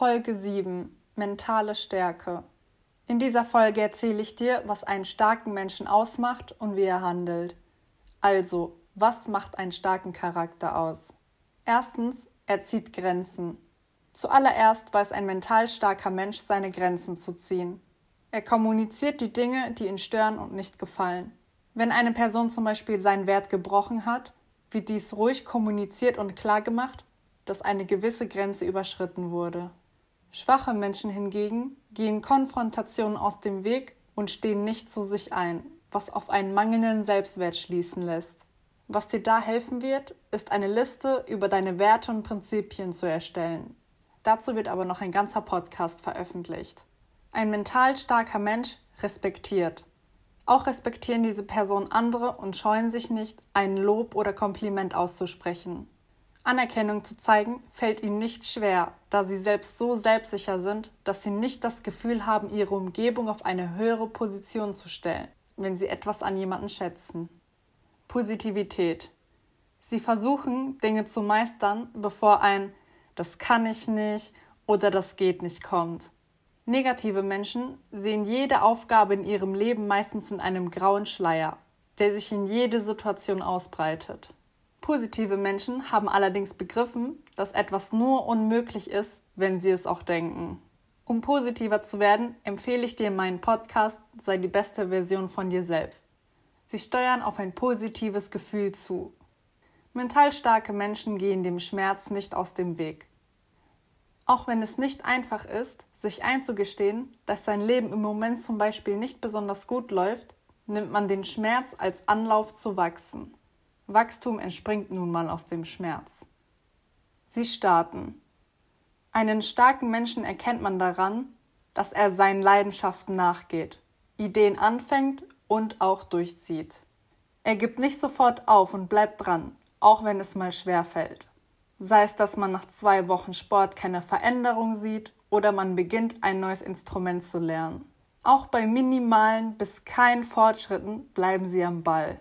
Folge 7 Mentale Stärke. In dieser Folge erzähle ich dir, was einen starken Menschen ausmacht und wie er handelt. Also, was macht einen starken Charakter aus? Erstens, er zieht Grenzen. Zuallererst weiß ein mental starker Mensch seine Grenzen zu ziehen. Er kommuniziert die Dinge, die ihn stören und nicht gefallen. Wenn eine Person zum Beispiel seinen Wert gebrochen hat, wird dies ruhig kommuniziert und klar gemacht, dass eine gewisse Grenze überschritten wurde. Schwache Menschen hingegen gehen Konfrontationen aus dem Weg und stehen nicht zu sich ein, was auf einen mangelnden Selbstwert schließen lässt. Was dir da helfen wird, ist eine Liste über deine Werte und Prinzipien zu erstellen. Dazu wird aber noch ein ganzer Podcast veröffentlicht. Ein mental starker Mensch respektiert. Auch respektieren diese Personen andere und scheuen sich nicht, ein Lob oder Kompliment auszusprechen. Anerkennung zu zeigen fällt ihnen nicht schwer, da sie selbst so selbstsicher sind, dass sie nicht das Gefühl haben, ihre Umgebung auf eine höhere Position zu stellen, wenn sie etwas an jemanden schätzen. Positivität. Sie versuchen, Dinge zu meistern, bevor ein das kann ich nicht oder das geht nicht kommt. Negative Menschen sehen jede Aufgabe in ihrem Leben meistens in einem grauen Schleier, der sich in jede Situation ausbreitet. Positive Menschen haben allerdings begriffen, dass etwas nur unmöglich ist, wenn sie es auch denken. Um positiver zu werden, empfehle ich dir meinen Podcast Sei die beste Version von dir selbst. Sie steuern auf ein positives Gefühl zu. Mental starke Menschen gehen dem Schmerz nicht aus dem Weg. Auch wenn es nicht einfach ist, sich einzugestehen, dass sein Leben im Moment zum Beispiel nicht besonders gut läuft, nimmt man den Schmerz als Anlauf zu wachsen. Wachstum entspringt nun mal aus dem Schmerz. Sie starten. Einen starken Menschen erkennt man daran, dass er seinen Leidenschaften nachgeht, Ideen anfängt und auch durchzieht. Er gibt nicht sofort auf und bleibt dran, auch wenn es mal schwer fällt. Sei es, dass man nach zwei Wochen Sport keine Veränderung sieht oder man beginnt, ein neues Instrument zu lernen. Auch bei minimalen bis keinen Fortschritten bleiben sie am Ball.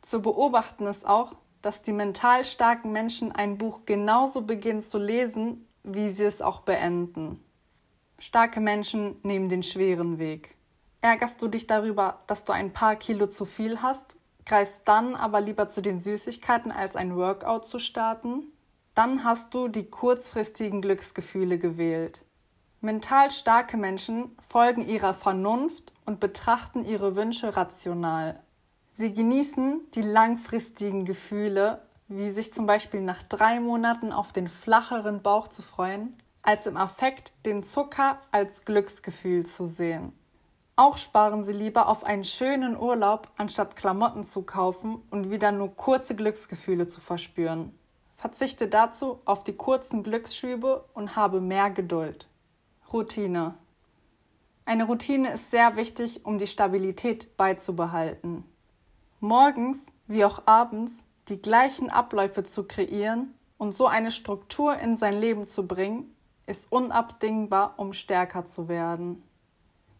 Zu beobachten ist auch, dass die mental starken Menschen ein Buch genauso beginnen zu lesen, wie sie es auch beenden. Starke Menschen nehmen den schweren Weg. Ärgerst du dich darüber, dass du ein paar Kilo zu viel hast, greifst dann aber lieber zu den Süßigkeiten, als ein Workout zu starten? Dann hast du die kurzfristigen Glücksgefühle gewählt. Mental starke Menschen folgen ihrer Vernunft und betrachten ihre Wünsche rational. Sie genießen die langfristigen Gefühle, wie sich zum Beispiel nach drei Monaten auf den flacheren Bauch zu freuen, als im Affekt den Zucker als Glücksgefühl zu sehen. Auch sparen sie lieber auf einen schönen Urlaub, anstatt Klamotten zu kaufen und wieder nur kurze Glücksgefühle zu verspüren. Verzichte dazu auf die kurzen Glücksschübe und habe mehr Geduld. Routine. Eine Routine ist sehr wichtig, um die Stabilität beizubehalten morgens wie auch abends die gleichen Abläufe zu kreieren und so eine Struktur in sein Leben zu bringen, ist unabdingbar, um stärker zu werden.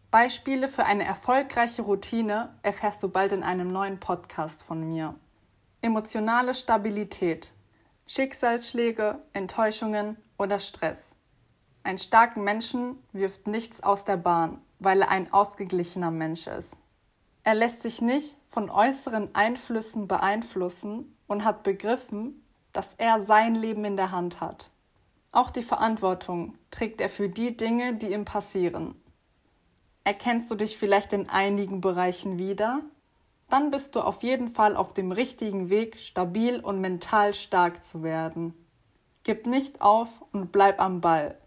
Beispiele für eine erfolgreiche Routine erfährst du bald in einem neuen Podcast von mir. Emotionale Stabilität, Schicksalsschläge, Enttäuschungen oder Stress. Ein starken Menschen wirft nichts aus der Bahn, weil er ein ausgeglichener Mensch ist. Er lässt sich nicht von äußeren Einflüssen beeinflussen und hat begriffen, dass er sein Leben in der Hand hat. Auch die Verantwortung trägt er für die Dinge, die ihm passieren. Erkennst du dich vielleicht in einigen Bereichen wieder? Dann bist du auf jeden Fall auf dem richtigen Weg, stabil und mental stark zu werden. Gib nicht auf und bleib am Ball.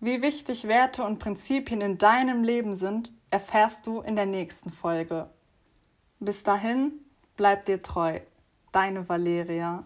Wie wichtig Werte und Prinzipien in deinem Leben sind, erfährst du in der nächsten Folge. Bis dahin, bleib dir treu. Deine Valeria.